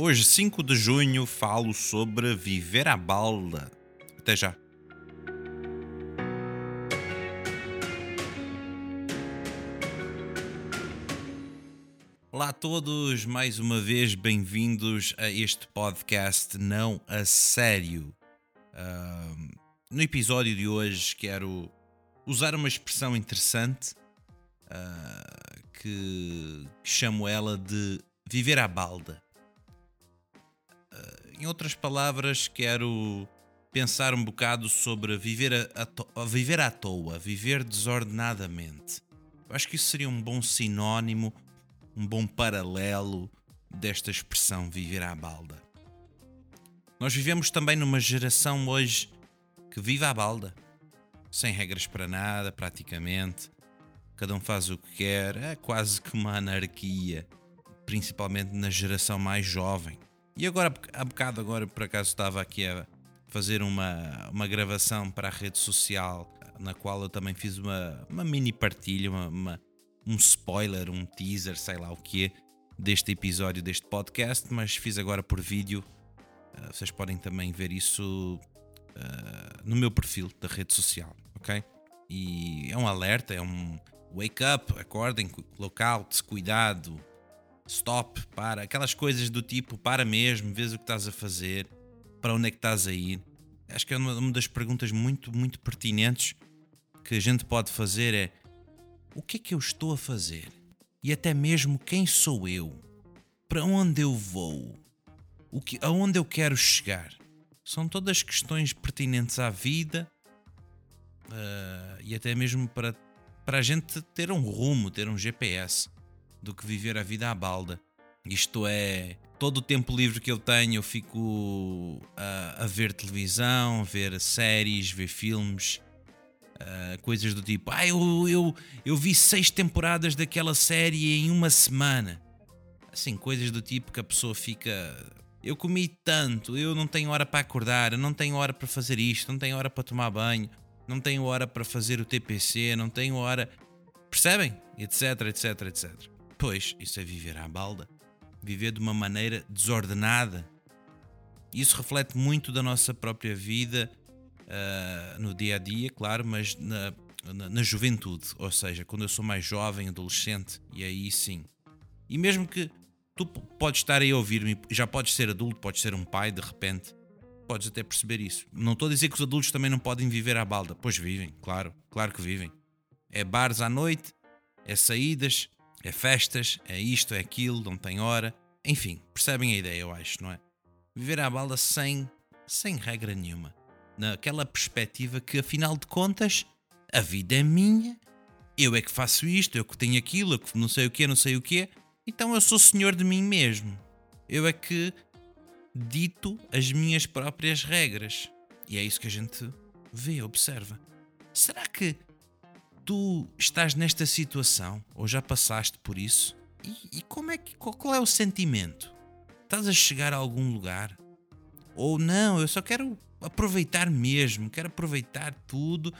Hoje, 5 de junho, falo sobre viver à balda. Até já. Olá a todos, mais uma vez bem-vindos a este podcast Não a Sério. Uh, no episódio de hoje quero usar uma expressão interessante uh, que, que, chamo ela de viver à balda. Em outras palavras, quero pensar um bocado sobre viver, a, a viver à toa, viver desordenadamente. Eu acho que isso seria um bom sinónimo um bom paralelo desta expressão viver à balda. Nós vivemos também numa geração hoje que vive à balda, sem regras para nada, praticamente. Cada um faz o que quer, é quase que uma anarquia, principalmente na geração mais jovem. E agora, há bocado, agora por acaso estava aqui a fazer uma, uma gravação para a rede social, na qual eu também fiz uma, uma mini partilha, uma, uma um spoiler, um teaser, sei lá o que deste episódio deste podcast, mas fiz agora por vídeo. Uh, vocês podem também ver isso uh, no meu perfil da rede social, ok? E é um alerta, é um wake up, acordem, lockout, cuidado, stop, para, aquelas coisas do tipo para mesmo, vês o que estás a fazer, para onde é que estás a ir. Acho que é uma das perguntas muito, muito pertinentes que a gente pode fazer é o que é que eu estou a fazer? E até mesmo quem sou eu? Para onde eu vou? O que, aonde eu quero chegar? São todas questões pertinentes à vida uh, e até mesmo para, para a gente ter um rumo, ter um GPS do que viver a vida à balda. Isto é, todo o tempo livre que eu tenho, eu fico a, a ver televisão, ver séries, ver filmes, Uh, coisas do tipo, ah, eu, eu, eu vi seis temporadas daquela série em uma semana. Assim, coisas do tipo que a pessoa fica. Eu comi tanto, eu não tenho hora para acordar, eu não tenho hora para fazer isto, não tenho hora para tomar banho, não tenho hora para fazer o TPC, não tenho hora. Percebem? Etc, etc, etc. Pois, isso é viver à balda. Viver de uma maneira desordenada. Isso reflete muito da nossa própria vida uh, no dia a dia, claro, mas na, na, na, juventude, ou seja, quando eu sou mais jovem, adolescente, e aí sim. E mesmo que tu podes estar aí a ouvir-me, já podes ser adulto, podes ser um pai de repente, podes até perceber isso. Não estou a dizer que os adultos também não podem viver à balda, pois vivem, claro, claro que vivem. É bares à noite, é saídas, é festas, é isto, é aquilo, não tem hora. Enfim, percebem a ideia, eu acho, não é? Viver à balda sem, sem regra nenhuma naquela perspectiva que, afinal de contas, a vida é minha, eu é que faço isto, eu que tenho aquilo, eu que não sei o que, não sei o que, então eu sou senhor de mim mesmo. Eu é que dito as minhas próprias regras. E é isso que a gente vê, observa. Será que tu estás nesta situação ou já passaste por isso? E, e como é que qual, qual é o sentimento? Estás a chegar a algum lugar? Ou não, eu só quero aproveitar mesmo, quero aproveitar tudo.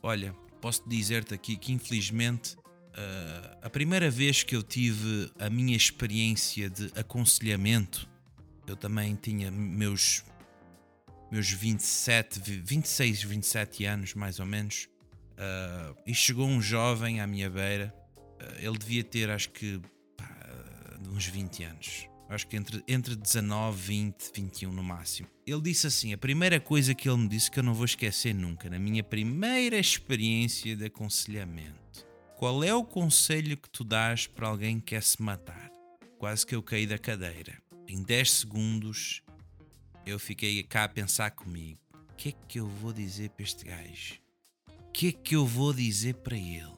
Olha, posso dizer-te aqui que infelizmente uh, a primeira vez que eu tive a minha experiência de aconselhamento, eu também tinha meus meus 27, 26, 27 anos mais ou menos, uh, e chegou um jovem à minha beira, uh, ele devia ter acho que pá, uns 20 anos acho que entre, entre 19, 20, 21 no máximo. Ele disse assim: a primeira coisa que ele me disse que eu não vou esquecer nunca, na minha primeira experiência de aconselhamento. Qual é o conselho que tu dás para alguém que quer se matar? Quase que eu caí da cadeira. Em 10 segundos eu fiquei cá a pensar comigo: o que é que eu vou dizer para este gajo? Que é que eu vou dizer para ele?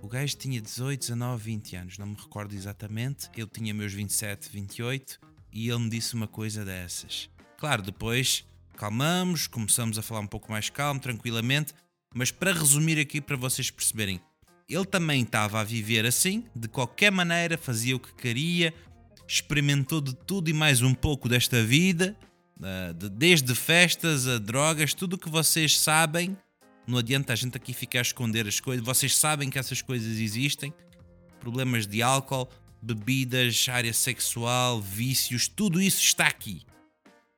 O gajo tinha 18, 19, 20 anos, não me recordo exatamente. Eu tinha meus 27, 28 e ele me disse uma coisa dessas. Claro, depois calmamos, começamos a falar um pouco mais calmo, tranquilamente, mas para resumir aqui para vocês perceberem, ele também estava a viver assim, de qualquer maneira, fazia o que queria, experimentou de tudo e mais um pouco desta vida, desde festas a drogas, tudo o que vocês sabem. Não adianta a gente aqui ficar a esconder as coisas, vocês sabem que essas coisas existem. Problemas de álcool, bebidas, área sexual, vícios, tudo isso está aqui,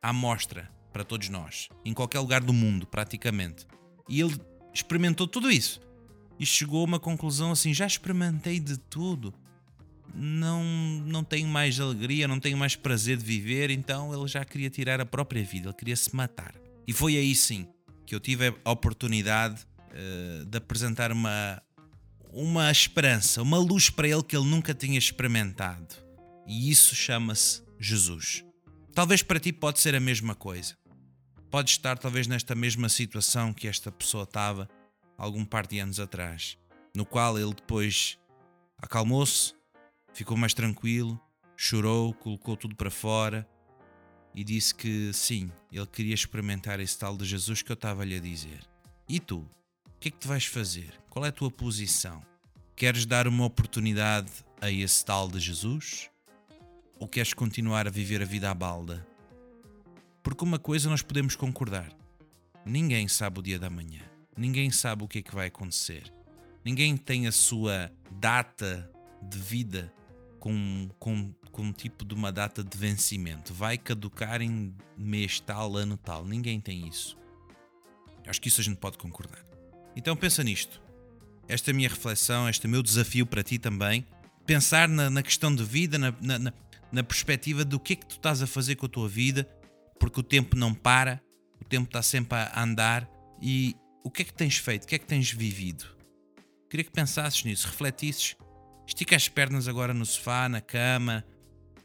à mostra para todos nós, em qualquer lugar do mundo, praticamente. E ele experimentou tudo isso e chegou a uma conclusão assim: já experimentei de tudo, não, não tenho mais alegria, não tenho mais prazer de viver, então ele já queria tirar a própria vida, ele queria se matar. E foi aí sim que eu tive a oportunidade uh, de apresentar uma, uma esperança, uma luz para ele que ele nunca tinha experimentado. E isso chama-se Jesus. Talvez para ti pode ser a mesma coisa. Pode estar talvez nesta mesma situação que esta pessoa estava algum par de anos atrás, no qual ele depois acalmou-se, ficou mais tranquilo, chorou, colocou tudo para fora e disse que sim, ele queria experimentar esse tal de Jesus que eu estava-lhe a dizer. E tu? O que é que tu vais fazer? Qual é a tua posição? Queres dar uma oportunidade a esse tal de Jesus? Ou queres continuar a viver a vida à balda? Porque uma coisa nós podemos concordar: ninguém sabe o dia da manhã, ninguém sabe o que é que vai acontecer, ninguém tem a sua data de vida com, com, com tipo de uma data de vencimento. Vai caducar em mês tal, ano tal. Ninguém tem isso. Acho que isso a gente pode concordar. Então pensa nisto. Esta é a minha reflexão, este é o meu desafio para ti também. Pensar na, na questão de vida, na, na, na perspectiva do que é que tu estás a fazer com a tua vida, porque o tempo não para, o tempo está sempre a andar e o que é que tens feito, o que é que tens vivido? Queria que pensasses nisso, refletisses. Estica as pernas agora no sofá, na cama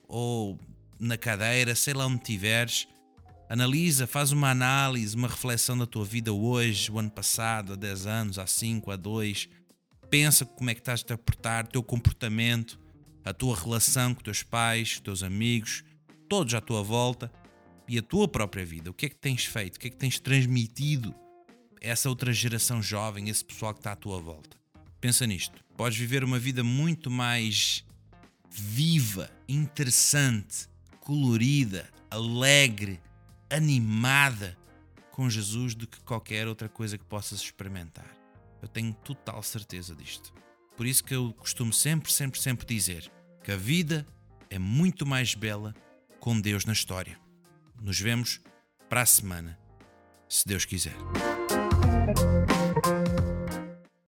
ou na cadeira, sei lá onde estiveres Analisa, faz uma análise, uma reflexão da tua vida hoje, o ano passado, há 10 anos, há 5, há 2. Pensa como é que estás a portar, o teu comportamento, a tua relação com teus pais, teus amigos, todos à tua volta e a tua própria vida. O que é que tens feito? O que é que tens transmitido a essa outra geração jovem, esse pessoal que está à tua volta? Pensa nisto. Podes viver uma vida muito mais viva, interessante, colorida, alegre, animada com Jesus do que qualquer outra coisa que possas experimentar. Eu tenho total certeza disto. Por isso que eu costumo sempre, sempre, sempre dizer que a vida é muito mais bela com Deus na história. Nos vemos para a semana, se Deus quiser.